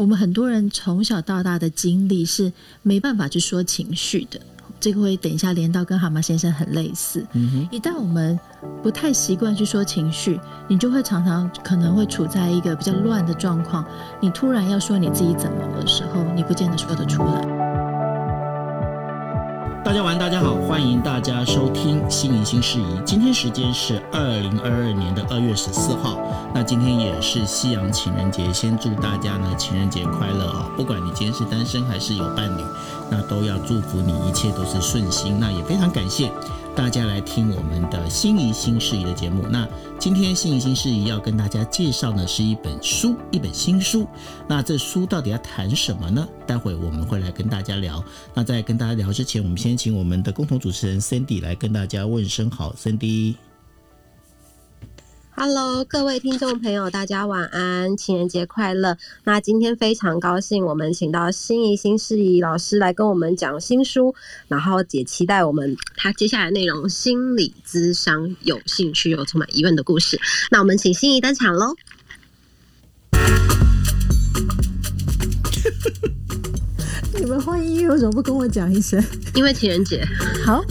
我们很多人从小到大的经历是没办法去说情绪的。这个会等一下连到跟蛤蟆先生很类似。嗯、一旦我们不太习惯去说情绪，你就会常常可能会处在一个比较乱的状况。你突然要说你自己怎么的时候，你不见得说得出来。大家晚，大家好，欢迎大家收听《心怡新事宜》。今天时间是二零二二年的二月十四号，那今天也是夕阳情人节，先祝大家呢情人节快乐啊！不管你今天是单身还是有伴侣，那都要祝福你一切都是顺心。那也非常感谢。大家来听我们的心仪新事宜的节目。那今天心仪新事宜要跟大家介绍的是一本书，一本新书。那这书到底要谈什么呢？待会我们会来跟大家聊。那在跟大家聊之前，我们先请我们的共同主持人 Cindy 来跟大家问声好，Cindy。Hello，各位听众朋友，大家晚安，情人节快乐！那今天非常高兴，我们请到心怡新事宜老师来跟我们讲新书，然后也期待我们他接下来内容心理咨商有兴趣又充满疑问的故事。那我们请心怡登场喽！你们换音乐为什么不跟我讲一声？因为情人节。好。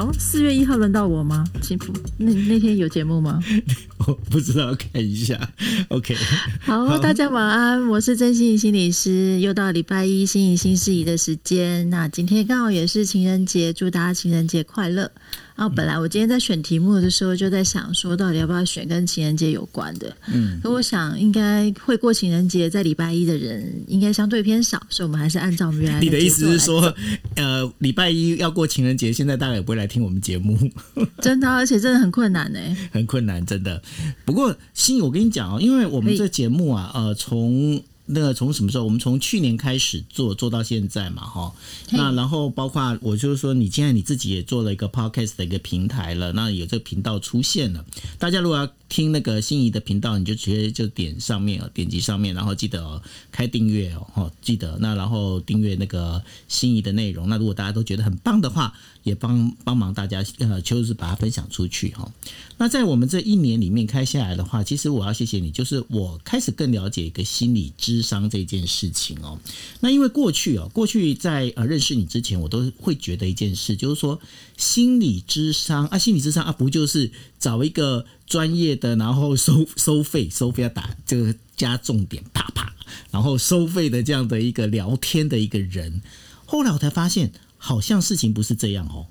好，四月一号轮到我吗？幸福，那那天有节目吗？我不知道，看一下。OK，好，好，大家晚安，我是真心怡心理师，又到礼拜一心怡新事宜的时间。那今天刚好也是情人节，祝大家情人节快乐。然后本来我今天在选题目的时候，就在想说，到底要不要选跟情人节有关的？嗯，可我想应该会过情人节在礼拜一的人应该相对偏少，所以我们还是按照我们原来的。你的意思是说，呃，礼拜一要过情人节，现在大概也不会来听我们节目。真的，而且真的很困难呢，很困难，真的。不过，心，我跟你讲哦，因为我们这节目啊，呃，从那个从什么时候？我们从去年开始做，做到现在嘛，哈。那然后包括我就是说，你现在你自己也做了一个 podcast 的一个平台了，那有这个频道出现了。大家如果要听那个心仪的频道，你就直接就点上面哦，点击上面，然后记得哦开订阅哦，记得那然后订阅那个心仪的内容。那如果大家都觉得很棒的话，也帮帮忙大家呃，就是把它分享出去哈。那在我们这一年里面开下来的话，其实我要谢谢你，就是我开始更了解一个心理咨商这件事情哦。那因为过去哦，过去在呃认识你之前，我都会觉得一件事，就是说心理咨商啊，心理咨商啊，不就是找一个专业的，然后收 收费，收费要打这个加重点，啪啪，然后收费的这样的一个聊天的一个人。后来我才发现。好像事情不是这样哦。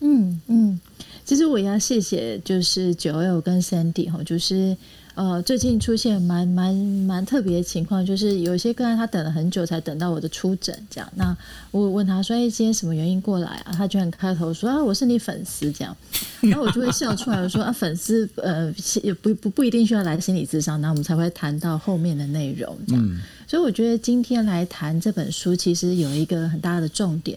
嗯嗯，其实我也要谢谢，就是九 L 跟 Sandy 哈，就是呃最近出现蛮蛮蛮特别的情况，就是有一些个案他等了很久才等到我的出诊，这样。那我问他说：“哎，今天什么原因过来啊？”他居然开头说：“啊，我是你粉丝。”这样，然后我就会笑出来，我说：“啊，粉丝呃也不不不一定需要来心理咨商，那我们才会谈到后面的内容。”这样。嗯所以我觉得今天来谈这本书，其实有一个很大的重点。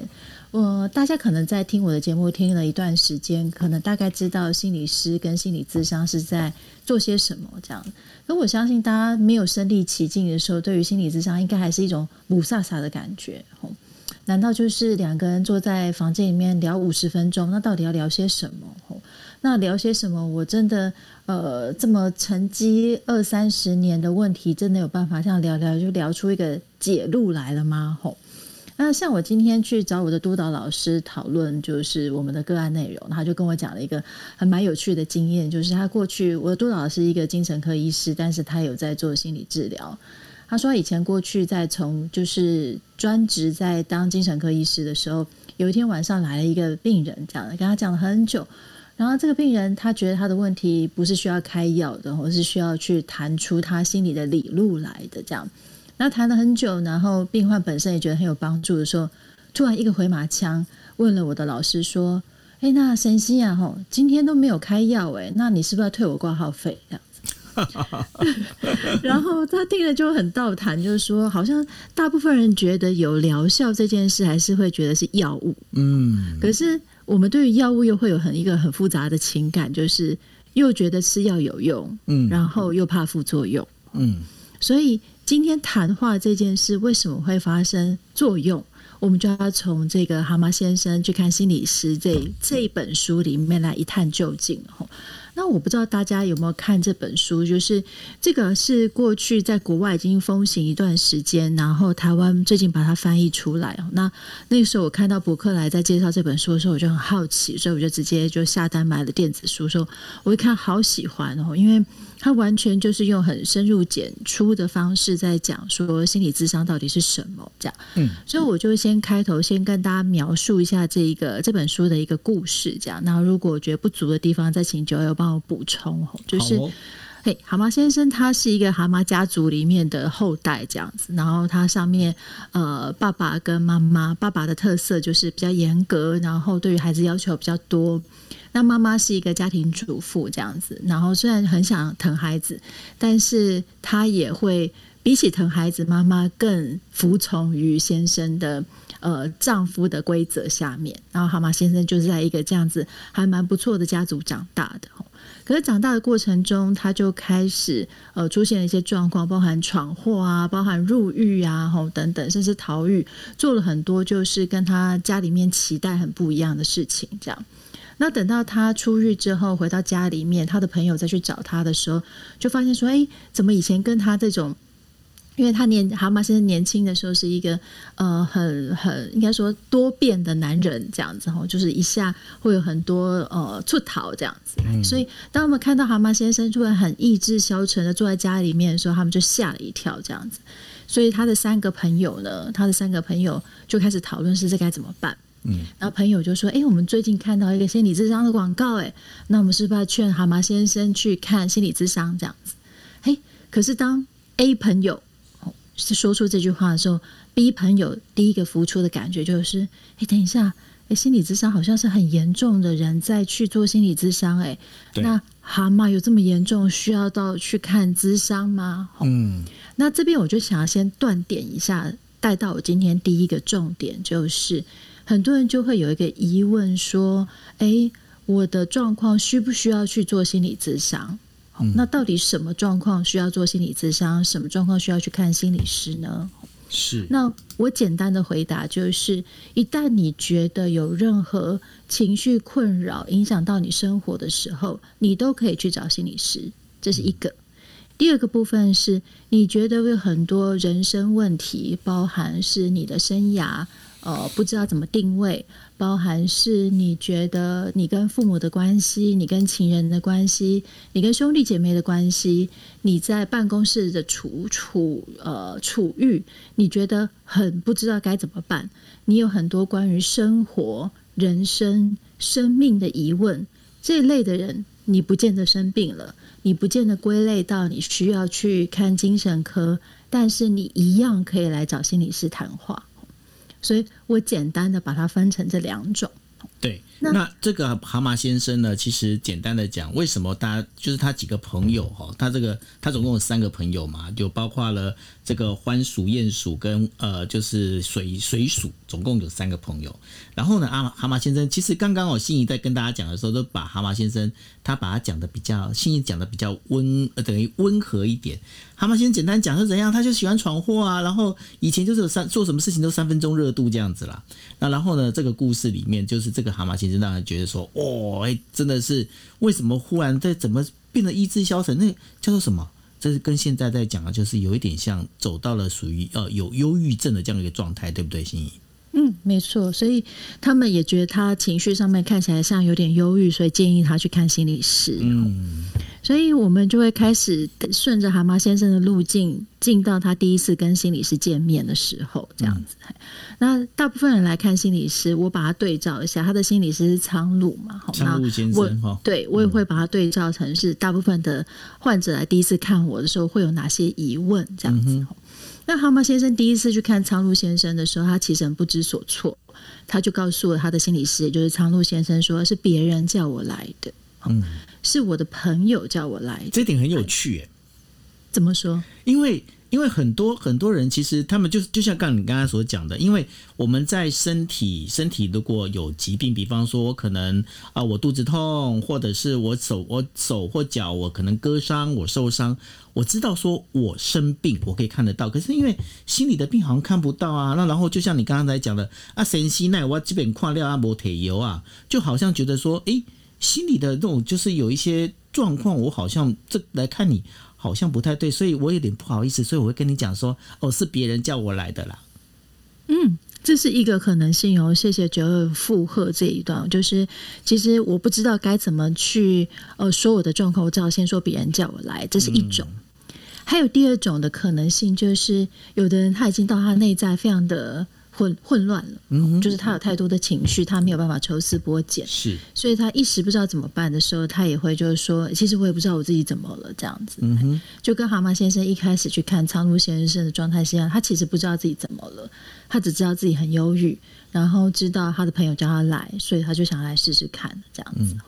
我大家可能在听我的节目听了一段时间，可能大概知道心理师跟心理咨商是在做些什么这样。那我相信大家没有身历其境的时候，对于心理咨商应该还是一种雾煞煞的感觉。难道就是两个人坐在房间里面聊五十分钟？那到底要聊些什么？那聊些什么？我真的呃，这么沉积二三十年的问题，真的有办法这样聊聊就聊出一个解路来了吗？吼，那像我今天去找我的督导老师讨论，就是我们的个案内容，他就跟我讲了一个很蛮有趣的经验，就是他过去我的督导是一个精神科医师，但是他有在做心理治疗。他说以前过去在从就是专职在当精神科医师的时候，有一天晚上来了一个病人，讲跟他讲了很久。然后这个病人他觉得他的问题不是需要开药的，而是需要去谈出他心里的理路来的。这样，那谈了很久，然后病患本身也觉得很有帮助的时候，突然一个回马枪问了我的老师说：“哎，那神西啊，吼，今天都没有开药，哎，那你是不是要退我挂号费？”这样子。然后他听了就很倒谈，就是说，好像大部分人觉得有疗效这件事，还是会觉得是药物。嗯，可是。我们对于药物又会有很一个很复杂的情感，就是又觉得吃药有用，嗯，然后又怕副作用，嗯，所以今天谈话这件事为什么会发生作用，我们就要从这个蛤蟆先生去看心理师这这一本书里面来一探究竟。那我不知道大家有没有看这本书，就是这个是过去在国外已经风行一段时间，然后台湾最近把它翻译出来。那那个时候我看到博客来在介绍这本书的时候，我就很好奇，所以我就直接就下单买了电子书。说我一看好喜欢哦，因为它完全就是用很深入简出的方式在讲说心理智商到底是什么这样。嗯，所以我就先开头先跟大家描述一下这一个这本书的一个故事，这样。那如果我觉得不足的地方，再请九友帮我补充。就是，嘿，蛤蟆先生他是一个蛤蟆家族里面的后代，这样子。然后他上面呃，爸爸跟妈妈，爸爸的特色就是比较严格，然后对于孩子要求比较多。那妈妈是一个家庭主妇这样子。然后虽然很想疼孩子，但是他也会比起疼孩子，妈妈更服从于先生的。呃，丈夫的规则下面，然后蛤蟆先生就是在一个这样子还蛮不错的家族长大的。可是长大的过程中，他就开始呃出现了一些状况，包含闯祸啊，包含入狱啊，吼等等，甚至逃狱，做了很多就是跟他家里面期待很不一样的事情。这样，那等到他出狱之后，回到家里面，他的朋友再去找他的时候，就发现说，哎，怎么以前跟他这种。因为他年蛤蟆先生年轻的时候是一个呃很很应该说多变的男人这样子哈，就是一下会有很多呃出逃这样子，嗯、所以当我们看到蛤蟆先生突然很意志消沉的坐在家里面的时候，他们就吓了一跳这样子。所以他的三个朋友呢，他的三个朋友就开始讨论是这该怎么办。嗯，然后朋友就说：“哎，我们最近看到一个心理智商的广告，哎，那我们是不是要劝蛤蟆先生去看心理智商这样子？嘿，可是当 A 朋友。”是说出这句话的时候，B 朋友第一个浮出的感觉就是：哎，等一下，哎，心理智商好像是很严重的人在去做心理智商，哎，那蛤蟆有这么严重，需要到去看智商吗？嗯，那这边我就想要先断点一下，带到我今天第一个重点，就是很多人就会有一个疑问说：哎，我的状况需不需要去做心理咨商？那到底什么状况需要做心理咨商？什么状况需要去看心理师呢？是。那我简单的回答就是：一旦你觉得有任何情绪困扰影响到你生活的时候，你都可以去找心理师。这是一个。嗯。第二个部分是你觉得有很多人生问题，包含是你的生涯。呃，不知道怎么定位，包含是你觉得你跟父母的关系，你跟情人的关系，你跟兄弟姐妹的关系，你在办公室的处处呃处遇，你觉得很不知道该怎么办，你有很多关于生活、人生、生命的疑问，这类的人，你不见得生病了，你不见得归类到你需要去看精神科，但是你一样可以来找心理师谈话。所以我简单的把它分成这两种。对，那，那这个蛤蟆先生呢，其实简单的讲，为什么大家就是他几个朋友哈，他这个他总共有三个朋友嘛，就包括了这个獾鼠、鼹鼠跟呃就是水水鼠，总共有三个朋友。然后呢，阿蛤蟆先生其实刚刚我心仪在跟大家讲的时候，都把蛤蟆先生他把他讲的比较心仪讲的比较温呃等于温和一点。蛤蟆先生简单讲是怎样，他就喜欢闯祸啊，然后以前就是三做什么事情都三分钟热度这样子啦。那然后呢，这个故事里面就是这个蛤蟆先生让人觉得说，哦，哎，真的是为什么忽然在怎么变得意志消沉？那叫做什么？这是跟现在在讲的，就是有一点像走到了属于呃有忧郁症的这样一个状态，对不对，心仪？嗯，没错，所以他们也觉得他情绪上面看起来像有点忧郁，所以建议他去看心理师。嗯，所以我们就会开始顺着蛤蟆先生的路径，进到他第一次跟心理师见面的时候，这样子。嗯、那大部分人来看心理师，我把他对照一下，他的心理师是苍鹭嘛？苍鹭先生哈，对，我也会把他对照成是大部分的患者来第一次看我的时候会有哪些疑问，这样子。嗯那蛤蟆先生第一次去看苍鹭先生的时候，他其实很不知所措，他就告诉了他的心理师，也就是苍鹭先生说，说是别人叫我来的，嗯，是我的朋友叫我来的。这点很有趣，哎，怎么说？因为。因为很多很多人其实他们就就像刚你刚才所讲的，因为我们在身体身体如果有疾病，比方说我可能啊、我肚子痛，或者是我手我手或脚我可能割伤我受伤，我知道说我生病我可以看得到，可是因为心理的病好像看不到啊。那然后就像你刚刚才讲的啊，神西奈我基本跨料啊，摩铁油啊，就好像觉得说诶。心里的那种就是有一些状况，我好像这来看你好像不太对，所以我有点不好意思，所以我会跟你讲说，哦，是别人叫我来的啦。嗯。这是一个可能性哦，谢谢九二附和这一段，就是其实我不知道该怎么去呃说我的状况，我只好先说别人叫我来，这是一种。嗯、还有第二种的可能性，就是有的人他已经到他内在非常的。混混乱了，嗯，就是他有太多的情绪，他没有办法抽丝剥茧，是，所以他一时不知道怎么办的时候，他也会就是说，其实我也不知道我自己怎么了，这样子，就跟蛤蟆先生一开始去看苍鹭先生的状态是一样，他其实不知道自己怎么了，他只知道自己很忧郁，然后知道他的朋友叫他来，所以他就想来试试看，这样子，嗯，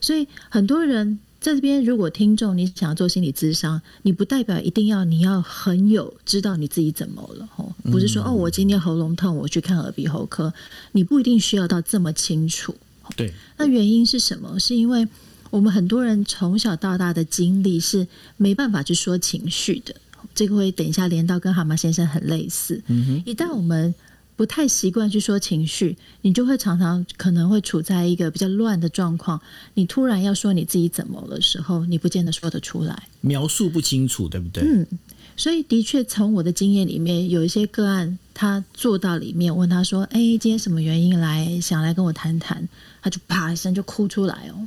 所以很多人。在这边，如果听众你想要做心理咨商，你不代表一定要你要很有知道你自己怎么了吼，不是说哦，我今天喉咙痛，我去看耳鼻喉科，你不一定需要到这么清楚。对，那原因是什么？是因为我们很多人从小到大的经历是没办法去说情绪的，这个会等一下连到跟蛤蟆先生很类似。嗯哼，一旦我们不太习惯去说情绪，你就会常常可能会处在一个比较乱的状况。你突然要说你自己怎么的时候，你不见得说得出来，描述不清楚，对不对？嗯，所以的确从我的经验里面，有一些个案，他做到里面问他说：“哎，今天什么原因来想来跟我谈谈？”他就啪一声就哭出来哦。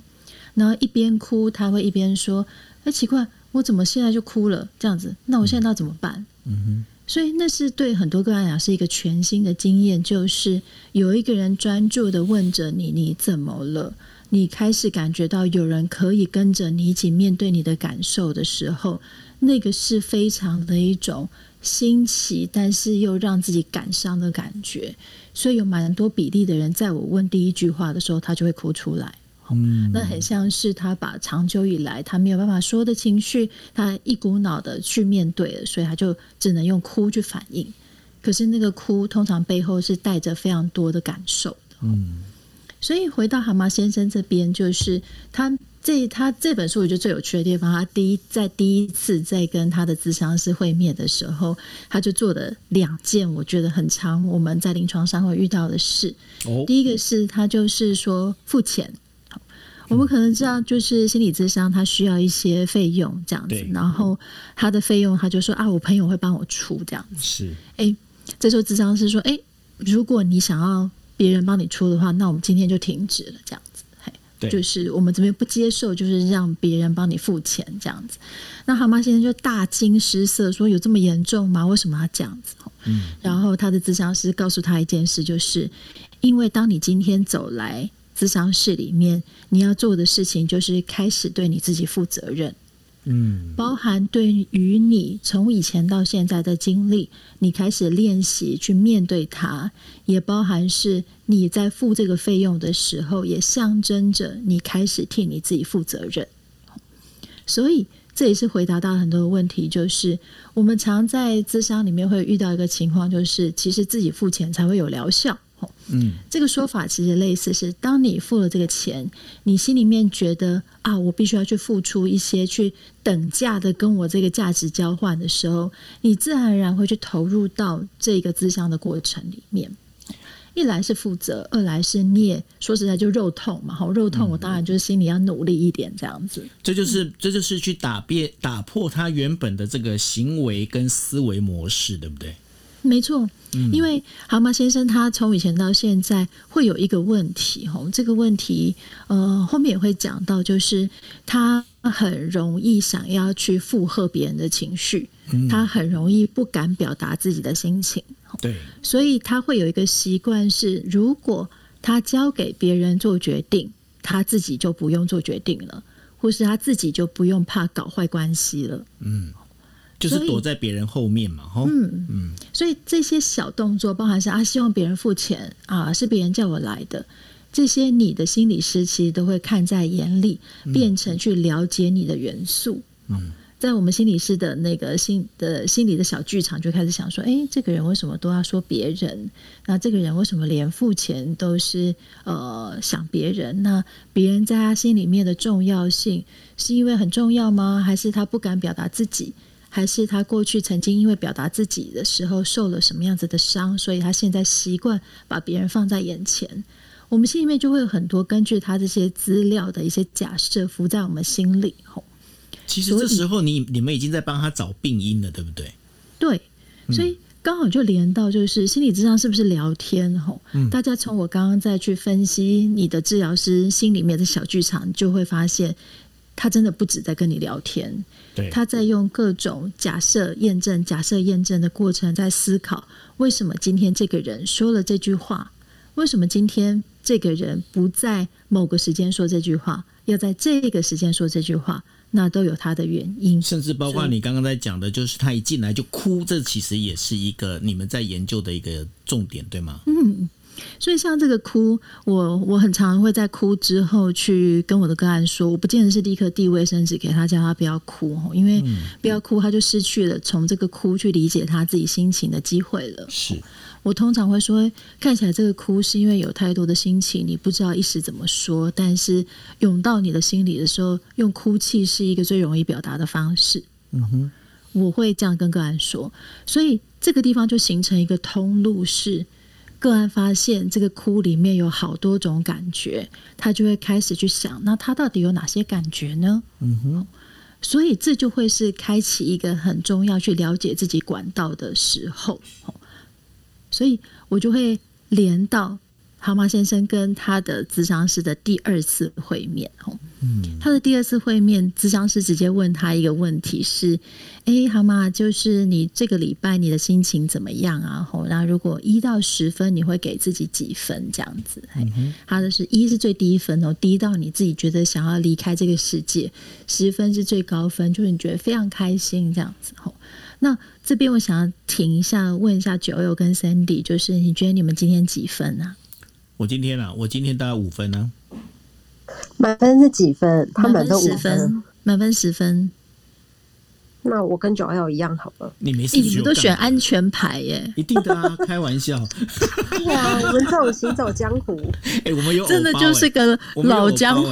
然后一边哭，他会一边说：“哎，奇怪，我怎么现在就哭了？这样子，那我现在要怎么办？”嗯哼。所以那是对很多个人来讲是一个全新的经验，就是有一个人专注的问着你：“你怎么了？”你开始感觉到有人可以跟着你一起面对你的感受的时候，那个是非常的一种新奇，但是又让自己感伤的感觉。所以有蛮多比例的人，在我问第一句话的时候，他就会哭出来。嗯，那很像是他把长久以来他没有办法说的情绪，他一股脑的去面对了，所以他就只能用哭去反应。可是那个哭通常背后是带着非常多的感受的。嗯，所以回到蛤蟆先生这边，就是他这他这本书我觉得最有趣的地方，他第一在第一次在跟他的咨商师会面的时候，他就做了两件我觉得很常我们在临床上会遇到的事。哦，第一个是他就是说付钱。我们可能知道，就是心理咨商，他需要一些费用这样子，然后他的费用，他就说啊，我朋友会帮我出这样子。是，哎，这时候咨商是说，哎，如果你想要别人帮你出的话，那我们今天就停止了这样子。嘿，就是我们这边不接受，就是让别人帮你付钱这样子。那蛤蟆先生就大惊失色，说有这么严重吗？为什么要这样子？嗯，然后他的咨商师告诉他一件事，就是因为当你今天走来。咨商室里面，你要做的事情就是开始对你自己负责任，嗯，包含对于你从以前到现在的经历，你开始练习去面对它，也包含是你在付这个费用的时候，也象征着你开始替你自己负责任。所以这也是回答到很多的问题，就是我们常在咨商里面会遇到一个情况，就是其实自己付钱才会有疗效。嗯，这个说法其实类似是，当你付了这个钱，你心里面觉得啊，我必须要去付出一些，去等价的跟我这个价值交换的时候，你自然而然会去投入到这个自商的过程里面。一来是负责，二来是你也说实在就肉痛嘛，好肉痛，我当然就是心里要努力一点这样子。嗯，这就是这就是去打变打破他原本的这个行为跟思维模式，对不对？没错，因为蛤蟆先生他从以前到现在会有一个问题，吼，这个问题呃后面也会讲到，就是他很容易想要去附和别人的情绪，他很容易不敢表达自己的心情，对，所以他会有一个习惯是，如果他交给别人做决定，他自己就不用做决定了，或是他自己就不用怕搞坏关系了，嗯。就是躲在别人后面嘛，吼，嗯嗯，所以这些小动作，包含是啊，希望别人付钱啊，是别人叫我来的，这些你的心理师其实都会看在眼里，变成去了解你的元素。嗯，在我们心理师的那个心的心理的小剧场，就开始想说，哎，这个人为什么都要说别人？那这个人为什么连付钱都是呃想别人？那别人在他心里面的重要性，是因为很重要吗？还是他不敢表达自己？还是他过去曾经因为表达自己的时候受了什么样子的伤，所以他现在习惯把别人放在眼前。我们心里面就会有很多根据他这些资料的一些假设浮在我们心里。吼，其实这时候你你们已经在帮他找病因了，对不对？对，所以刚好就连到就是心理智商是不是聊天？吼，嗯，大家从我刚刚再去分析你的治疗师心里面的小剧场，就会发现他真的不止在跟你聊天。他在用各种假设验证、假设验证的过程，在思考为什么今天这个人说了这句话，为什么今天这个人不在某个时间说这句话，要在这个时间说这句话，那都有他的原因。甚至包括你刚刚在讲的，就是他一进来就哭，这其实也是一个你们在研究的一个重点，对吗？嗯。所以像这个哭，我我很常会在哭之后去跟我的个案说，我不见得是立刻递卫生纸给他，叫他不要哭，因为不要哭，他就失去了从这个哭去理解他自己心情的机会了。是我通常会说，看起来这个哭是因为有太多的心情，你不知道一时怎么说，但是涌到你的心里的时候，用哭泣是一个最容易表达的方式。嗯哼，我会这样跟个案说，所以这个地方就形成一个通路是。个案发现这个哭里面有好多种感觉，他就会开始去想，那他到底有哪些感觉呢？嗯哼，所以这就会是开启一个很重要去了解自己管道的时候。所以我就会连到蛤蟆先生跟他的咨商师的第二次会面。嗯，他的第二次会面，咨商师直接问他一个问题是。哎，蛤蟆，就是你这个礼拜你的心情怎么样啊？吼，那如果一到十分，你会给自己几分？这样子，嗯、他的是一是最低分哦，低到你自己觉得想要离开这个世界；十分是最高分，就是你觉得非常开心这样子。吼，那这边我想要停一下，问一下 Joel 跟 Sandy，就是你觉得你们今天几分啊？我今天啊，我今天大概五分呢、啊。满分是几分？他满分五分，满分十分。那我跟九 L 一样好了。你没事，你们都选安全牌耶？一定的啊，开玩笑。对啊，我们这种行走江湖，哎、欸，我们有真的就是个老江湖。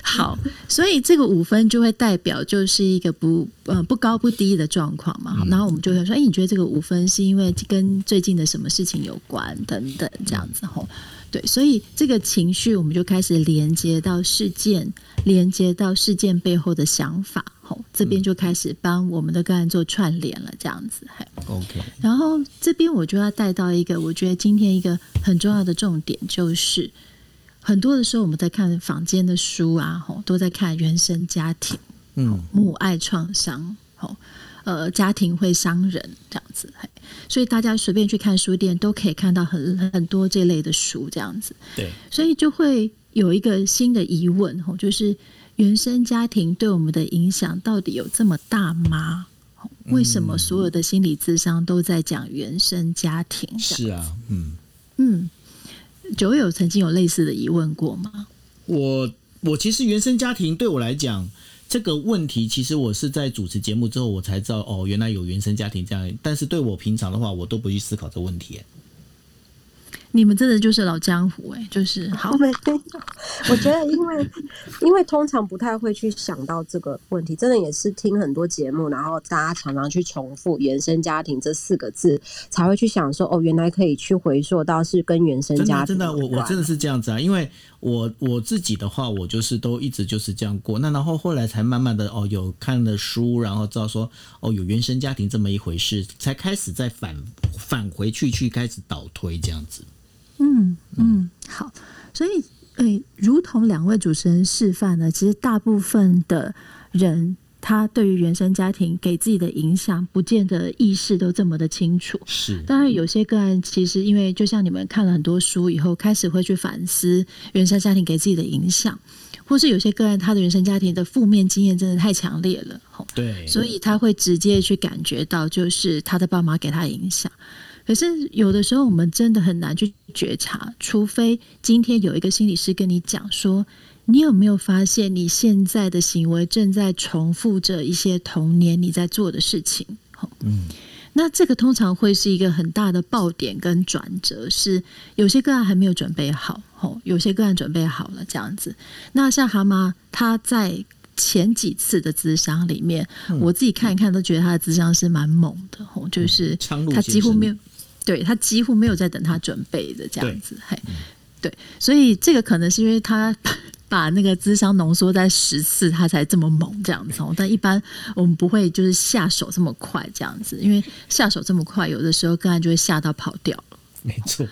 好，所以这个五分就会代表就是一个不呃不高不低的状况嘛。好，然后我们就会说，哎、欸，你觉得这个五分是因为跟最近的什么事情有关等等这样子吼。对，所以这个情绪我们就开始连接到事件，连接到事件背后的想法，吼，这边就开始帮我们的个案做串联了，这样子，嘿，OK。然后这边我就要带到一个，我觉得今天一个很重要的重点，就是很多的时候我们在看坊间的书啊，吼，都在看原生家庭，嗯，母爱创伤，吼。呃，家庭会伤人这样子，所以大家随便去看书店都可以看到很很多这类的书这样子。对，所以就会有一个新的疑问吼，就是原生家庭对我们的影响到底有这么大吗？为什么所有的心理智商都在讲原生家庭？是啊，嗯嗯，九有曾经有类似的疑问过吗？我我其实原生家庭对我来讲。这个问题其实我是在主持节目之后，我才知道哦，原来有原生家庭这样。但是对我平常的话，我都不去思考这个问题。你们真的就是老江湖哎，就是好没？我觉得，因为因为通常不太会去想到这个问题，真的也是听很多节目，然后大家常常去重复“原生家庭”这四个字，才会去想说哦，原来可以去回溯到是跟原生家庭。真的，真的，我我真的是这样子啊，因为我我自己的话，我就是都一直就是这样过。那然后后来才慢慢的哦，有看了书，然后知道说哦，有原生家庭这么一回事，才开始再返返回去去开始倒推这样子。嗯嗯，好，所以诶、欸，如同两位主持人示范呢，其实大部分的人，他对于原生家庭给自己的影响，不见得意识都这么的清楚。是，当然有些个案，其实因为就像你们看了很多书以后，开始会去反思原生家庭给自己的影响，或是有些个案，他的原生家庭的负面经验真的太强烈了，对，所以他会直接去感觉到，就是他的爸妈给他影响。可是有的时候，我们真的很难去觉察，除非今天有一个心理师跟你讲说，你有没有发现你现在的行为正在重复着一些童年你在做的事情？嗯，那这个通常会是一个很大的爆点跟转折，是有些个案还没有准备好，吼。有些个案准备好了这样子。那像蛤蟆，他在前几次的咨商里面，我自己看一看都觉得他的咨商是蛮猛的，吼。就是他几乎没有。对他几乎没有在等他准备的这样子，嘿，对，所以这个可能是因为他把那个智商浓缩在十次，他才这么猛这样子。但一般我们不会就是下手这么快这样子，因为下手这么快，有的时候个案就会吓到跑掉了。没错。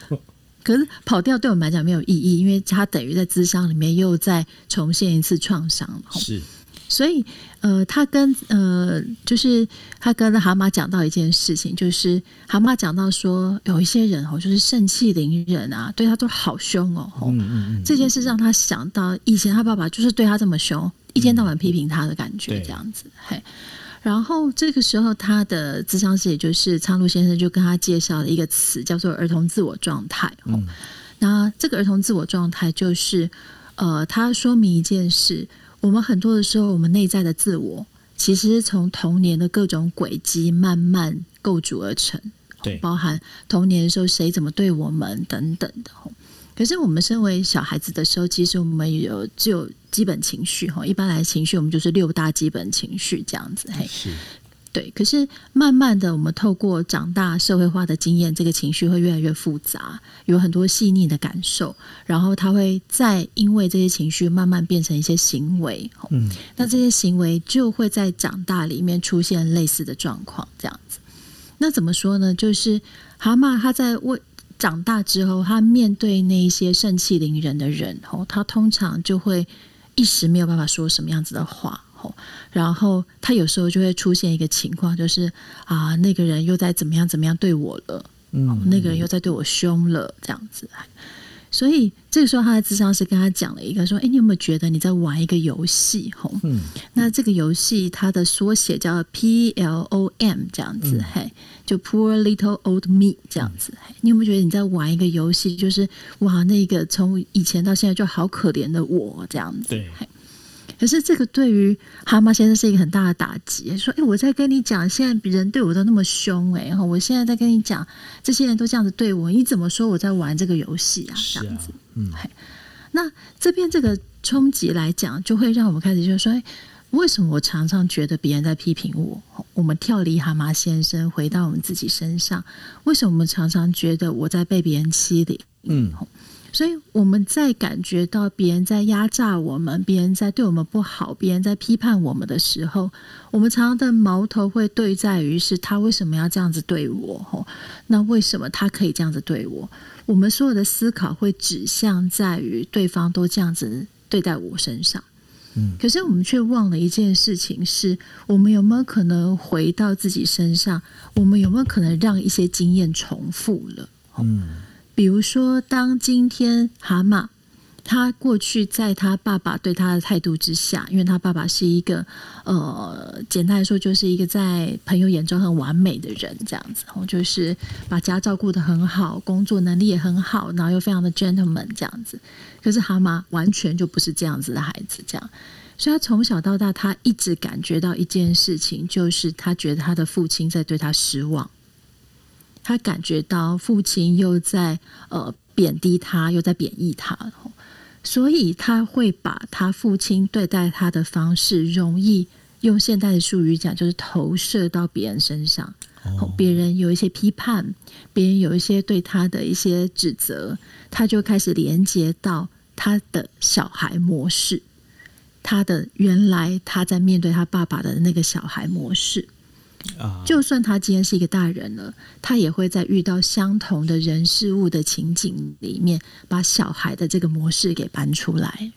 可是跑掉对我们来讲没有意义，因为他等于在智商里面又再重现一次创伤。是，所以呃，他跟呃，就是他跟蛤蟆讲到一件事情，就是蛤蟆讲到说，有一些人哦，就是盛气凌人啊，对他都好凶哦。嗯嗯嗯。这件事让他想到以前他爸爸就是对他这么凶，一天到晚批评他的感觉，这样子。嘿。然后这个时候，他的智商师也就是苍鹭先生就跟他介绍了一个词，叫做儿童自我状态。嗯，那这个儿童自我状态就是，呃，他说明一件事：我们很多的时候，我们内在的自我其实是从童年的各种轨迹慢慢构筑而成，对，包含童年的时候谁怎么对我们等等的。可是我们身为小孩子的时候，其实我们有只有基本情绪哈，一般来情绪我们就是六大基本情绪这样子嘿，是，对。可是慢慢的，我们透过长大社会化的经验，这个情绪会越来越复杂，有很多细腻的感受，然后他会再因为这些情绪慢慢变成一些行为，嗯，那这些行为就会在长大里面出现类似的状况，这样子。那怎么说呢？就是蛤蟆他在为长大之后，他面对那一些盛气凌人的人，吼，他通常就会一时没有办法说什么样子的话，吼，然后他有时候就会出现一个情况，就是啊，那个人又在怎么样怎么样对我了，嗯，那个人又在对我凶了，这样子。所以这个时候，他的智商是跟他讲了一个说：“哎，你有没有觉得你在玩一个游戏？吼，嗯，那这个游戏它的缩写叫 P L O M，这样子，嘿、嗯，就 Poor Little Old Me 这样子。嘿，你有没有觉得你在玩一个游戏？就是哇，那个从以前到现在就好可怜的我这样子。对。可是这个对于蛤蟆先生是一个很大的打击。说：“哎，我在跟你讲，现在人对我都那么凶，哎，我现在在跟你讲，这些人都这样子对我，你怎么说我在玩这个游戏啊？这样子，嗯，那这边这个冲击来讲，就会让我们开始就说：哎，为什么我常常觉得别人在批评我？我们跳离蛤蟆先生，回到我们自己身上，为什么我们常常觉得我在被别人欺凌？嗯。”所以我们在感觉到别人在压榨我们，别人在对我们不好，别人在批判我们的时候，我们常常的矛头会对在于是他为什么要这样子对我？吼，那为什么他可以这样子对我？我们所有的思考会指向在于对方都这样子对待我身上。嗯，可是我们却忘了一件事情：是我们有没有可能回到自己身上？我们有没有可能让一些经验重复了？嗯。比如说，当今天蛤蟆他过去在他爸爸对他的态度之下，因为他爸爸是一个呃，简单来说就是一个在朋友眼中很完美的人，这样子，然后就是把家照顾得很好，工作能力也很好，然后又非常的 gentleman 这样子。可是蛤蟆完全就不是这样子的孩子，这样，所以他从小到大，他一直感觉到一件事情，就是他觉得他的父亲在对他失望。他感觉到父亲又在呃贬低他，又在贬义他，所以他会把他父亲对待他的方式，容易用现代的术语讲，就是投射到别人身上。哦，别人有一些批判，别人有一些对他的一些指责，他就开始连接到他的小孩模式，他的原来他在面对他爸爸的那个小孩模式。就算他今天是一个大人了，他也会在遇到相同的人事物的情景里面，把小孩的这个模式给搬出来。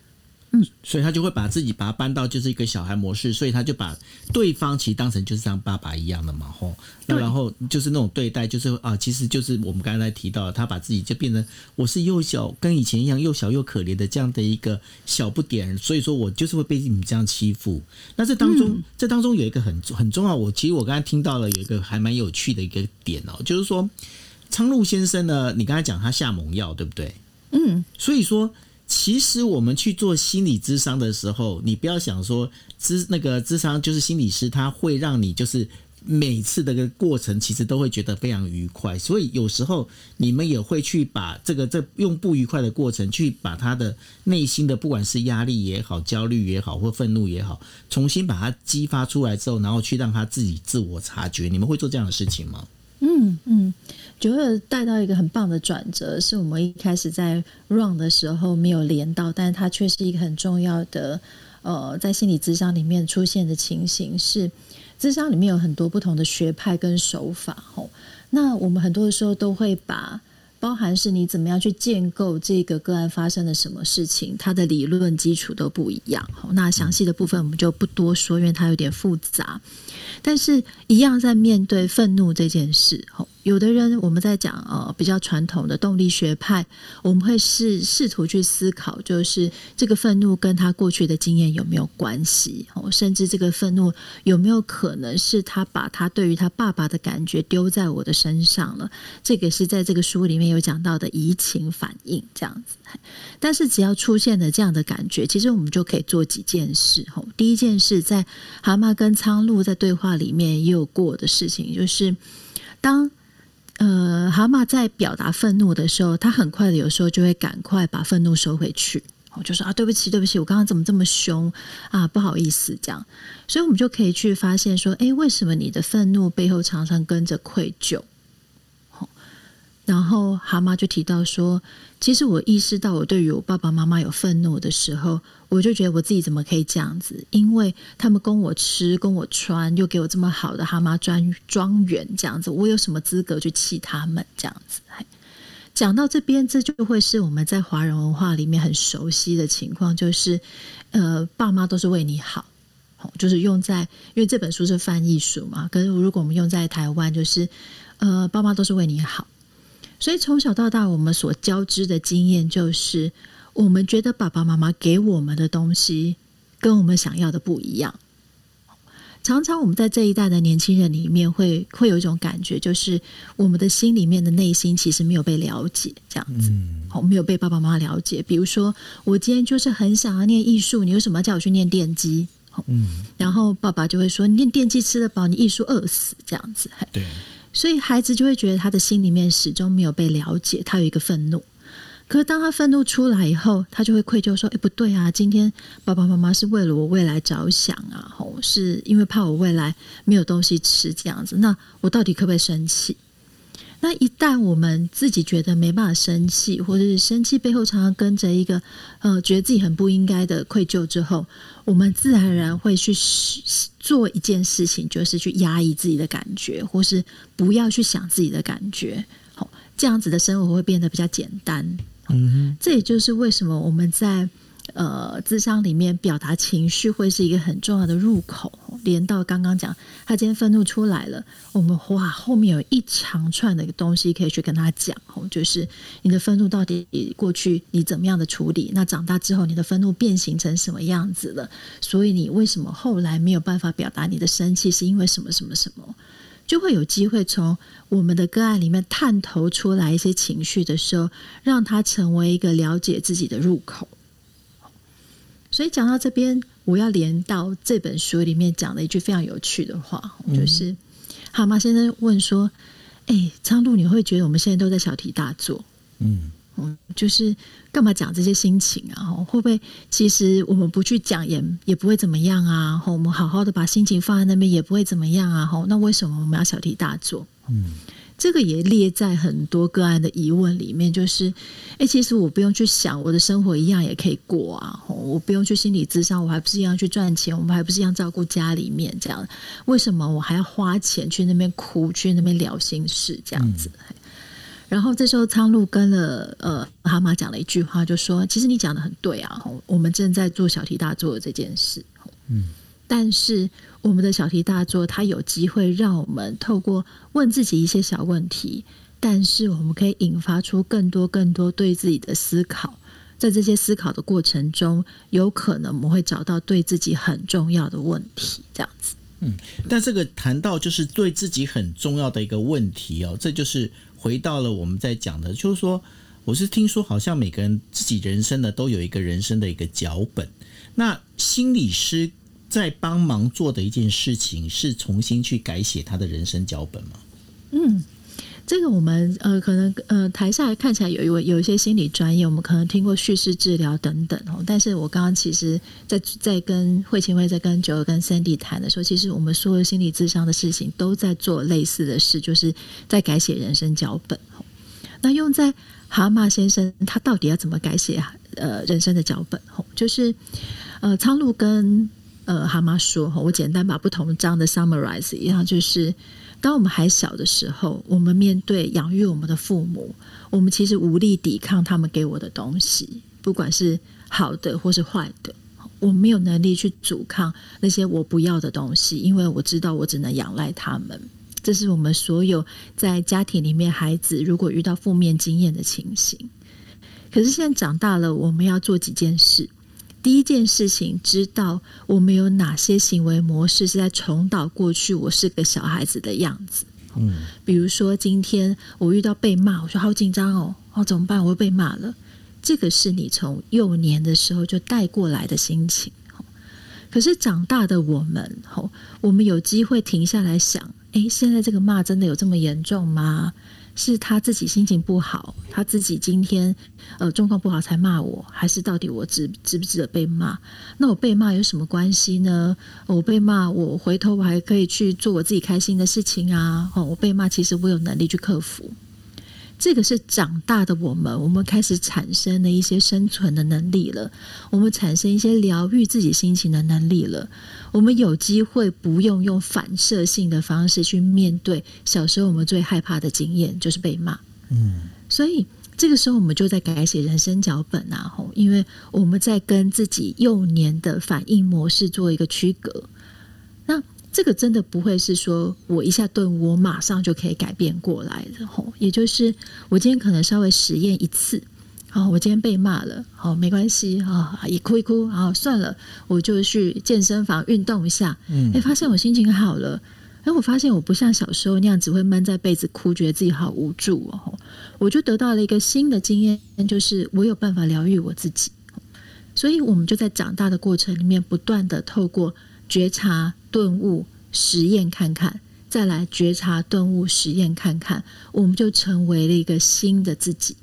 嗯，所以他就会把自己把他搬到就是一个小孩模式，所以他就把对方其实当成就是像爸爸一样的嘛，吼。那然后就是那种对待，就是啊，其实就是我们刚才提到，他把自己就变成我是幼小，跟以前一样又小又可怜的这样的一个小不点，所以说我就是会被你们这样欺负。那这当中，这当中有一个很很重要，我其实我刚才听到了有一个还蛮有趣的一个点哦，就是说苍鹭先生呢，你刚才讲他下猛药，对不对？嗯，所以说。其实我们去做心理咨商的时候，你不要想说咨那个咨商就是心理师，他会让你就是每次的个过程其实都会觉得非常愉快。所以有时候你们也会去把这个这用不愉快的过程去把他的内心的不管是压力也好、焦虑也好或愤怒也好，重新把它激发出来之后，然后去让他自己自我察觉。你们会做这样的事情吗？嗯嗯，九二带到一个很棒的转折，是我们一开始在 run 的时候没有连到，但是它却是一个很重要的，呃，在心理咨商里面出现的情形是，咨商里面有很多不同的学派跟手法，吼，那我们很多的时候都会把。包含是你怎么样去建构这个个案发生了什么事情，它的理论基础都不一样。那详细的部分我们就不多说，因为它有点复杂。但是，一样在面对愤怒这件事，有的人我们在讲呃比较传统的动力学派，我们会试试图去思考，就是这个愤怒跟他过去的经验有没有关系哦，甚至这个愤怒有没有可能是他把他对于他爸爸的感觉丢在我的身上了。这个是在这个书里面有讲到的移情反应这样子。但是只要出现了这样的感觉，其实我们就可以做几件事。第一件事，在蛤蟆跟苍鹭在对话里面也有过的事情，就是当。呃，蛤蟆在表达愤怒的时候，他很快的有时候就会赶快把愤怒收回去，我就说啊，对不起，对不起，我刚刚怎么这么凶啊？不好意思，这样，所以我们就可以去发现说，哎，为什么你的愤怒背后常常跟着愧疚？然后蛤蟆就提到说，其实我意识到我对于我爸爸妈妈有愤怒的时候，我就觉得我自己怎么可以这样子？因为他们供我吃、供我穿，又给我这么好的蛤蟆庄庄园，这样子，我有什么资格去气他们？这样子，讲到这边，这就会是我们在华人文化里面很熟悉的情况，就是呃，爸妈都是为你好，就是用在，因为这本书是翻译书嘛，可是如果我们用在台湾，就是呃，爸妈都是为你好。所以从小到大，我们所交织的经验就是，我们觉得爸爸妈妈给我们的东西跟我们想要的不一样。常常我们在这一代的年轻人里面会，会会有一种感觉，就是我们的心里面的内心其实没有被了解，这样子，好，没有被爸爸妈妈了解。比如说，我今天就是很想要念艺术，你为什么要叫我去念电机？嗯，然后爸爸就会说，你念电机吃得饱，你艺术饿死，这样子。对。所以孩子就会觉得他的心里面始终没有被了解，他有一个愤怒。可是当他愤怒出来以后，他就会愧疚说：“哎，不对啊，今天爸爸妈妈是为了我未来着想啊，吼，是因为怕我未来没有东西吃这样子。那我到底可不可以生气？”那一旦我们自己觉得没办法生气，或者是生气背后常常跟着一个呃，觉得自己很不应该的愧疚之后，我们自然而然会去做一件事情，就是去压抑自己的感觉，或是不要去想自己的感觉。好，这样子的生活会变得比较简单。嗯哼，这也就是为什么我们在。呃，智商里面表达情绪会是一个很重要的入口，连到刚刚讲，他今天愤怒出来了，我们哇，后面有一长串的东西可以去跟他讲哦，就是你的愤怒到底过去你怎么样的处理，那长大之后你的愤怒变形成什么样子了？所以你为什么后来没有办法表达你的生气，是因为什么什么什么？就会有机会从我们的个案里面探头出来一些情绪的时候，让他成为一个了解自己的入口。所以讲到这边，我要连到这本书里面讲了一句非常有趣的话，就是蛤蟆先生问说：“哎、欸，苍鹭，你会觉得我们现在都在小题大做？嗯，就是干嘛讲这些心情啊？会不会其实我们不去讲也也不会怎么样啊？我们好好的把心情放在那边也不会怎么样啊？那为什么我们要小题大做？”嗯。这个也列在很多个案的疑问里面，就是，哎，其实我不用去想，我的生活一样也可以过啊，我不用去心理咨商，我还不是一样去赚钱，我们还不是一样照顾家里面这样，为什么我还要花钱去那边哭，去那边聊心事这样子？嗯、然后这时候苍鹭跟了呃蛤蟆讲了一句话，就说，其实你讲的很对啊，我们正在做小题大做的这件事，嗯。但是我们的小题大做，它有机会让我们透过问自己一些小问题，但是我们可以引发出更多更多对自己的思考。在这些思考的过程中，有可能我们会找到对自己很重要的问题。这样子，嗯，但这个谈到就是对自己很重要的一个问题哦，这就是回到了我们在讲的，就是说，我是听说好像每个人自己人生呢都有一个人生的一个脚本，那心理师。在帮忙做的一件事情是重新去改写他的人生脚本吗？嗯，这个我们呃，可能呃，台下看起来有一位有一些心理专业，我们可能听过叙事治疗等等哦。但是我刚刚其实在，在跟慧晴会在跟九儿跟 Sandy 谈的时候，其实我们所有心理智商的事情都在做类似的事，就是在改写人生脚本。那用在蛤蟆先生，他到底要怎么改写呃人生的脚本？就是呃，苍鹭跟呃蛤蟆说，我简单把不同章的 summarize 一样，就是。当我们还小的时候，我们面对养育我们的父母，我们其实无力抵抗他们给我的东西，不管是好的或是坏的，我没有能力去阻抗那些我不要的东西，因为我知道我只能仰赖他们。这是我们所有在家庭里面孩子如果遇到负面经验的情形。可是现在长大了，我们要做几件事。第一件事情，知道我们有哪些行为模式是在重蹈过去我是个小孩子的样子。嗯，比如说今天我遇到被骂，我说好紧张哦，哦怎么办？我又被骂了。这个是你从幼年的时候就带过来的心情。可是长大的我们，吼，我们有机会停下来想，诶，现在这个骂真的有这么严重吗？是他自己心情不好，他自己今天呃状况不好才骂我，还是到底我值值不值得被骂？那我被骂有什么关系呢？我被骂，我回头我还可以去做我自己开心的事情啊！哦，我被骂，其实我有能力去克服。这个是长大的我们，我们开始产生了一些生存的能力了，我们产生一些疗愈自己心情的能力了。我们有机会不用用反射性的方式去面对小时候我们最害怕的经验，就是被骂。嗯，所以这个时候我们就在改写人生脚本啊！吼，因为我们在跟自己幼年的反应模式做一个区隔。那这个真的不会是说我一下顿悟，我马上就可以改变过来的吼。也就是我今天可能稍微实验一次，好，我今天被骂了，好，没关系啊，一哭一哭，好，算了，我就去健身房运动一下，嗯，哎，发现我心情好了，哎，我发现我不像小时候那样只会闷在被子哭，觉得自己好无助哦，我就得到了一个新的经验，就是我有办法疗愈我自己，所以我们就在长大的过程里面，不断的透过觉察。顿悟实验看看，再来觉察顿悟实验看看，我们就成为了一个新的自己。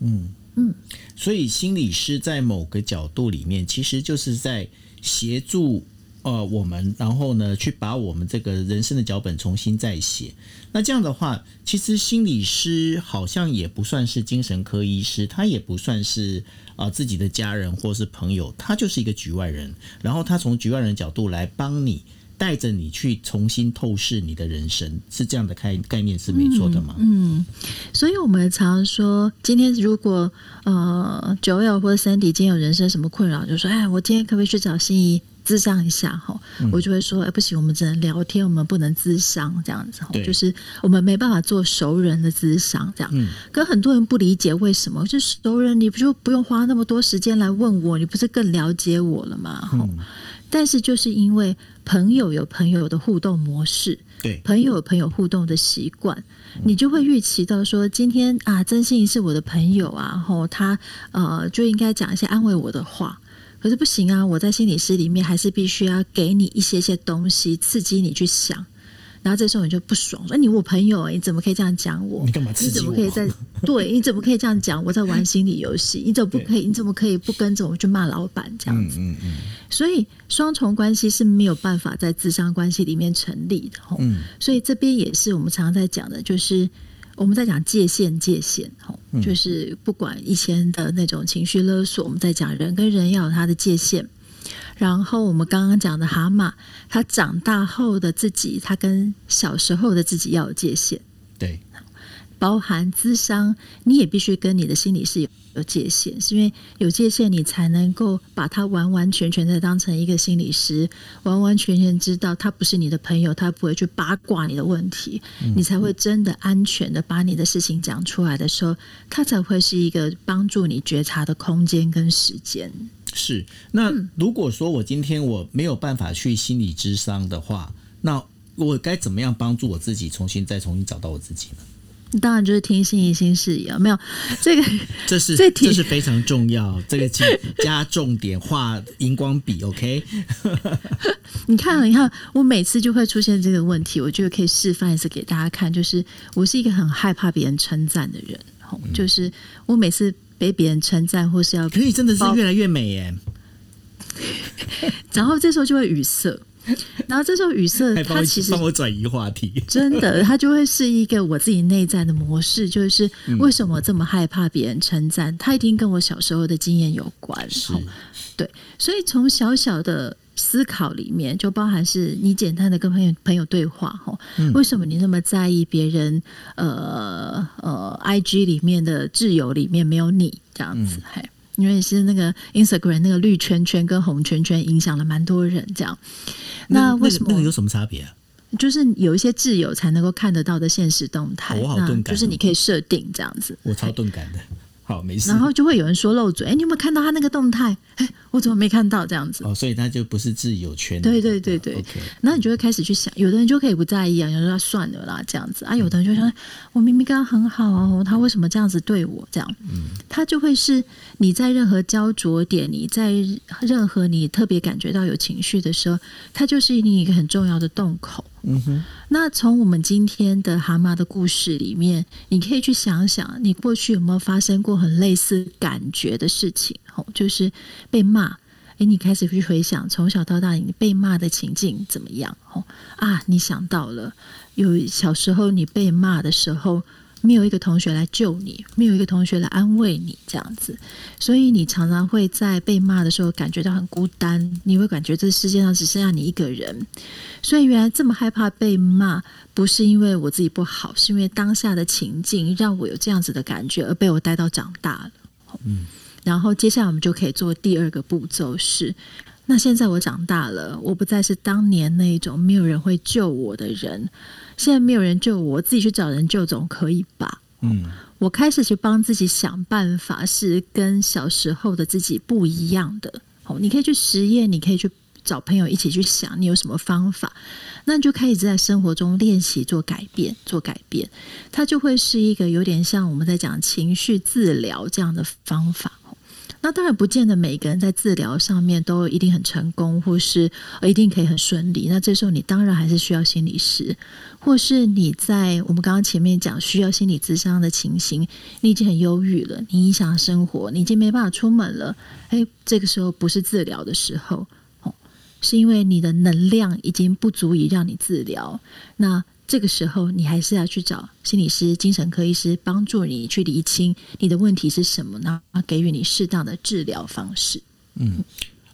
嗯嗯，所以心理师在某个角度里面，其实就是在协助呃我们，然后呢，去把我们这个人生的脚本重新再写。那这样的话，其实心理师好像也不算是精神科医师，他也不算是啊、呃、自己的家人或是朋友，他就是一个局外人。然后他从局外人角度来帮你。带着你去重新透视你的人生，是这样的概概念是没错的吗？嗯，嗯，所以我们常说，今天如果呃，Joel 或者 Sandy 今天有人生什么困扰，就说，哎，我今天可不可以去找心仪咨商一下？哈、嗯，我就会说，哎，不行，我们只能聊天，我们不能咨商这样子。就是我们没办法做熟人的咨商这样。嗯，可很多人不理解为什么，就是熟人你不就不用花那么多时间来问我，你不是更了解我了吗？哈、嗯。但是就是因为朋友有朋友的互动模式，对，朋友有朋友互动的习惯，你就会预期到说，今天啊，曾心怡是我的朋友啊，然后他呃就应该讲一些安慰我的话。可是不行啊，我在心理师里面还是必须要给你一些些东西，刺激你去想。然后这时候你就不爽，说你我朋友，你怎么可以这样讲我？你干嘛刺激我？你怎么可以在 对？你怎么可以这样讲？我在玩心理游戏，你怎么不可以？你怎么可以不跟着我去骂老板这样子？嗯嗯嗯。所以双重关系是没有办法在智商关系里面成立的。嗯。所以这边也是我们常常在讲的，就是我们在讲界限，界限。吼，就是不管以前的那种情绪勒索，我们在讲人跟人要有他的界限。然后我们刚刚讲的蛤蟆，他长大后的自己，他跟小时候的自己要有界限。对，包含咨商，你也必须跟你的心理师有有界限，是因为有界限，你才能够把他完完全全的当成一个心理师，完完全全知道他不是你的朋友，他不会去八卦你的问题，嗯、你才会真的安全的把你的事情讲出来的时候，他才会是一个帮助你觉察的空间跟时间。是，那如果说我今天我没有办法去心理咨商的话，那我该怎么样帮助我自己重新再重新找到我自己呢？当然就是听心怡新视野啊，没有这个，这是这这是非常重要，这个加加重点画荧光笔，OK？你看，你看，我每次就会出现这个问题，我就可以示范一次给大家看，就是我是一个很害怕别人称赞的人，嗯、就是我每次被别人称赞或是要可以真的是越来越美耶，然后这时候就会语塞。然后这时候语塞，他其实帮我转移话题，真的，他就会是一个我自己内在的模式，就是为什么我这么害怕别人称赞？他一定跟我小时候的经验有关，是，对，所以从小小的思考里面，就包含是你简单的跟朋友朋友对话，哈，为什么你那么在意别人？呃呃，IG 里面的挚友里面没有你这样子，嘿。因为是那个 Instagram 那个绿圈圈跟红圈圈影响了蛮多人，这样。那为什么那个有什么差别啊？就是有一些挚友才能够看得到的现实动态，我好钝感，就是你可以设定这样子。我超钝感的。好，没事。然后就会有人说漏嘴，哎，你有没有看到他那个动态？哎，我怎么没看到这样子？哦，所以他就不是自由圈。对对对对。OK，那你就会开始去想，有的人就可以不在意啊，有人说算了啦这样子啊，有的人就想，我明明跟他很好啊，他为什么这样子对我？这样，嗯，他就会是你在任何焦灼点，你在任何你特别感觉到有情绪的时候，他就是你一个很重要的洞口。嗯哼，那从我们今天的蛤蟆的故事里面，你可以去想想，你过去有没有发生过很类似感觉的事情？哦，就是被骂，诶，你开始去回想从小到大你被骂的情境怎么样？哦啊，你想到了有小时候你被骂的时候。没有一个同学来救你，没有一个同学来安慰你，这样子，所以你常常会在被骂的时候感觉到很孤单，你会感觉这世界上只剩下你一个人。所以原来这么害怕被骂，不是因为我自己不好，是因为当下的情境让我有这样子的感觉，而被我带到长大了。嗯，然后接下来我们就可以做第二个步骤是，那现在我长大了，我不再是当年那一种没有人会救我的人。现在没有人救我，我自己去找人救总可以吧？嗯，我开始去帮自己想办法，是跟小时候的自己不一样的。哦，你可以去实验，你可以去找朋友一起去想，你有什么方法？那你就开始在生活中练习做改变，做改变，它就会是一个有点像我们在讲情绪治疗这样的方法。那当然不见得每一个人在治疗上面都一定很成功，或是一定可以很顺利。那这时候你当然还是需要心理师，或是你在我们刚刚前面讲需要心理咨商的情形，你已经很忧郁了，你影响生活，你已经没办法出门了。诶，这个时候不是治疗的时候，哦，是因为你的能量已经不足以让你治疗。那这个时候，你还是要去找心理师、精神科医师帮助你去厘清你的问题是什么，然后给予你适当的治疗方式。嗯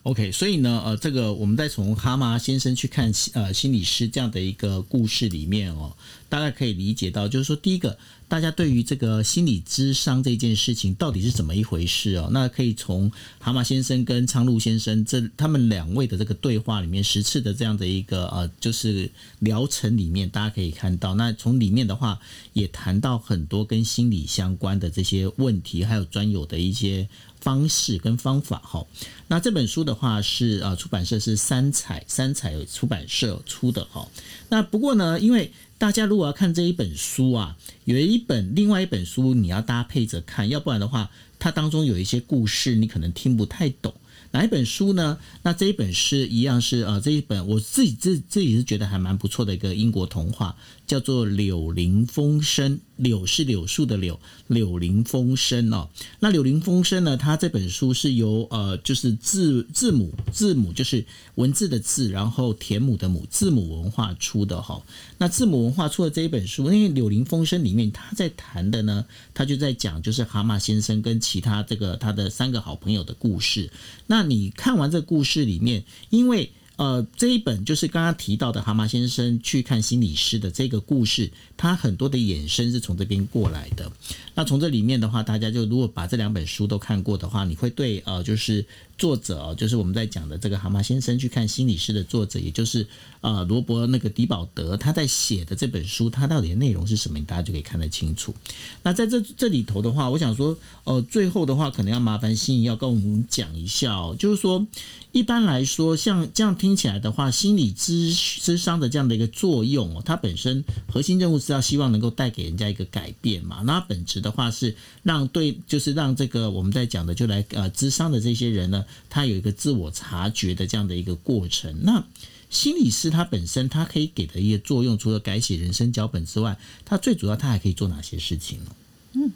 ，OK，所以呢，呃，这个我们再从蛤蟆先生去看呃心理师这样的一个故事里面哦，大概可以理解到，就是说第一个。大家对于这个心理咨商这件事情到底是怎么一回事哦？那可以从蛤蟆先生跟苍鹭先生这他们两位的这个对话里面十次的这样的一个呃，就是疗程里面，大家可以看到。那从里面的话，也谈到很多跟心理相关的这些问题，还有专有的一些方式跟方法哈。那这本书的话是呃，出版社是三彩三彩出版社出的哈。那不过呢，因为大家如果要看这一本书啊，有一本另外一本书你要搭配着看，要不然的话，它当中有一些故事你可能听不太懂。哪一本书呢？那这一本是一样是呃，这一本我自己自自己是觉得还蛮不错的一个英国童话，叫做《柳林风声》。柳是柳树的柳，柳林风声哦。那柳林风声呢？它这本书是由呃，就是字字母字母就是文字的字，然后田母的母字母文化出的哈。那字母文化出的这一本书，因为柳林风声里面他在谈的呢，他就在讲就是蛤蟆先生跟其他这个他的三个好朋友的故事。那你看完这故事里面，因为。呃，这一本就是刚刚提到的蛤蟆先生去看心理师的这个故事，它很多的衍生是从这边过来的。那从这里面的话，大家就如果把这两本书都看过的话，你会对呃，就是。作者哦就是我们在讲的这个蛤蟆先生去看心理师的作者，也就是呃罗伯那个狄保德他在写的这本书，他到底的内容是什么？大家就可以看得清楚。那在这这里头的话，我想说，呃，最后的话可能要麻烦心怡要跟我们讲一下哦，就是说一般来说，像这样听起来的话，心理咨咨商的这样的一个作用哦，它本身核心任务是要希望能够带给人家一个改变嘛。那本质的话是让对，就是让这个我们在讲的就来呃咨商的这些人呢，他有一个自我察觉的这样的一个过程。那心理师他本身他可以给的一些作用，除了改写人生脚本之外，他最主要他还可以做哪些事情呢？嗯。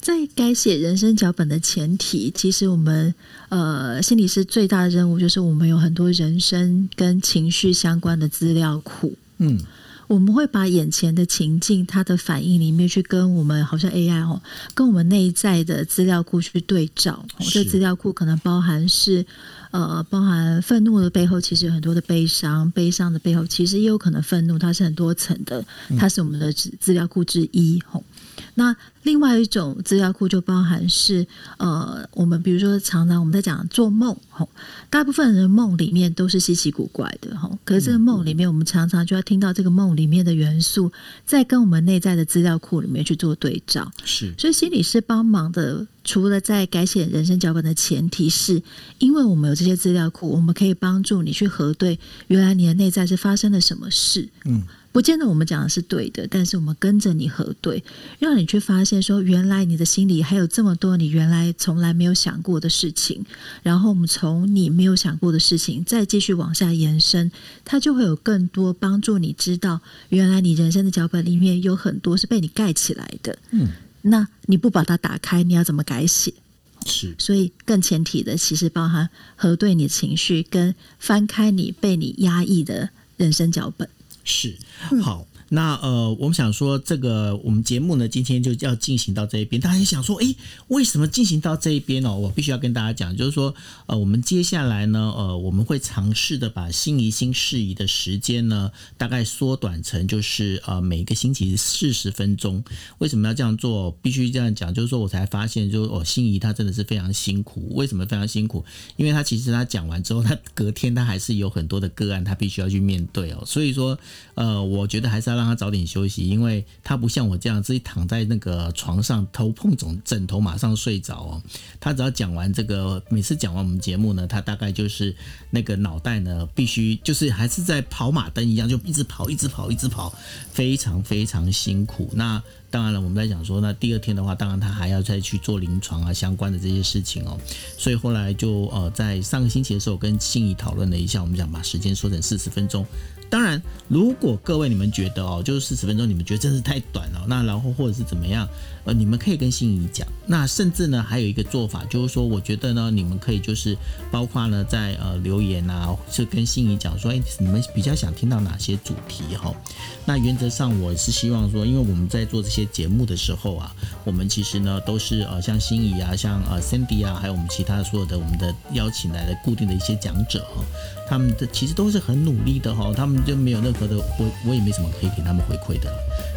在改写人生脚本的前提，其实我们呃心理师最大的任务就是我们有很多人生跟情绪相关的资料库。嗯，我们会把眼前的情境，它的反应里面去跟我们好像 AI 哦，跟我们内在的资料库去对照。这资料库可能包含是呃包含愤怒的背后，其实有很多的悲伤；悲伤的背后，其实也有可能愤怒，它是很多层的，它是我们的资资料库之一。吼。那另外一种资料库就包含是呃，我们比如说常常我们在讲做梦吼，大部分人的梦里面都是稀奇古怪的吼，可是这个梦里面，我们常常就要听到这个梦里面的元素，在跟我们内在的资料库里面去做对照。是，所以心理师帮忙的，除了在改写人生脚本的前提是，因为我们有这些资料库，我们可以帮助你去核对原来你的内在是发生了什么事。嗯。不见得我们讲的是对的，但是我们跟着你核对，让你去发现说，原来你的心里还有这么多你原来从来没有想过的事情。然后我们从你没有想过的事情再继续往下延伸，它就会有更多帮助你知道，原来你人生的脚本里面有很多是被你盖起来的。嗯，那你不把它打开，你要怎么改写？是，所以更前提的其实包含核对你的情绪，跟翻开你被你压抑的人生脚本。是，好。那呃，我们想说，这个我们节目呢，今天就要进行到这一边。大家想说，诶，为什么进行到这一边呢？我必须要跟大家讲，就是说，呃，我们接下来呢，呃，我们会尝试的把心仪心事宜的时间呢，大概缩短成就是呃，每个星期四十分钟。为什么要这样做？必须这样讲，就是说我才发现，就是哦，心仪她真的是非常辛苦。为什么非常辛苦？因为她其实她讲完之后，她隔天她还是有很多的个案，她必须要去面对哦。所以说，呃，我觉得还是要。让他早点休息，因为他不像我这样自己躺在那个床上，头碰枕枕头马上睡着哦。他只要讲完这个，每次讲完我们节目呢，他大概就是那个脑袋呢，必须就是还是在跑马灯一样，就一直跑，一直跑，一直跑，非常非常辛苦。那当然了，我们在讲说，那第二天的话，当然他还要再去做临床啊相关的这些事情哦。所以后来就呃，在上个星期的时候跟心怡讨论了一下，我们想把时间缩成四十分钟。当然，如果各位你们觉得哦，就是四十分钟，你们觉得真是太短了，那然后或者是怎么样，呃，你们可以跟心怡讲。那甚至呢，还有一个做法，就是说，我觉得呢，你们可以就是包括呢，在呃留言啊，就跟心怡讲说，哎，你们比较想听到哪些主题哈？那原则上，我是希望说，因为我们在做这些节目的时候啊，我们其实呢都是呃像心怡啊，像呃 Cindy 啊，还有我们其他所有的我们的邀请来的固定的一些讲者哈，他们的其实都是很努力的哈，他们。就没有任何的，我我也没什么可以给他们回馈的。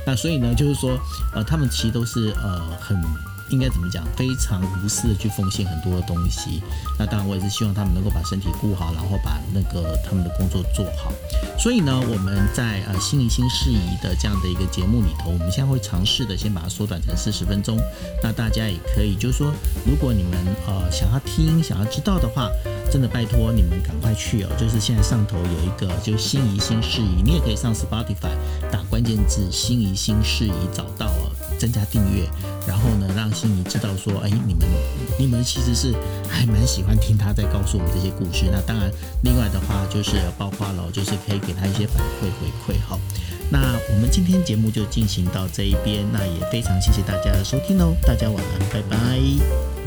那所以呢，就是说，呃，他们其实都是呃很。应该怎么讲？非常无私的去奉献很多的东西。那当然，我也是希望他们能够把身体顾好，然后把那个他们的工作做好。所以呢，我们在呃心怡心事宜的这样的一个节目里头，我们现在会尝试的先把它缩短成四十分钟。那大家也可以，就是说，如果你们呃想要听、想要知道的话，真的拜托你们赶快去哦。就是现在上头有一个，就是心怡心事宜，你也可以上 Spotify 打关键字“心怡心事宜”找到哦。增加订阅，然后呢，让心仪知道说，哎，你们你们其实是还蛮喜欢听他在告诉我们这些故事。那当然，另外的话就是包括了，就是可以给他一些反馈回馈。好，那我们今天节目就进行到这一边，那也非常谢谢大家的收听哦，大家晚安，拜拜。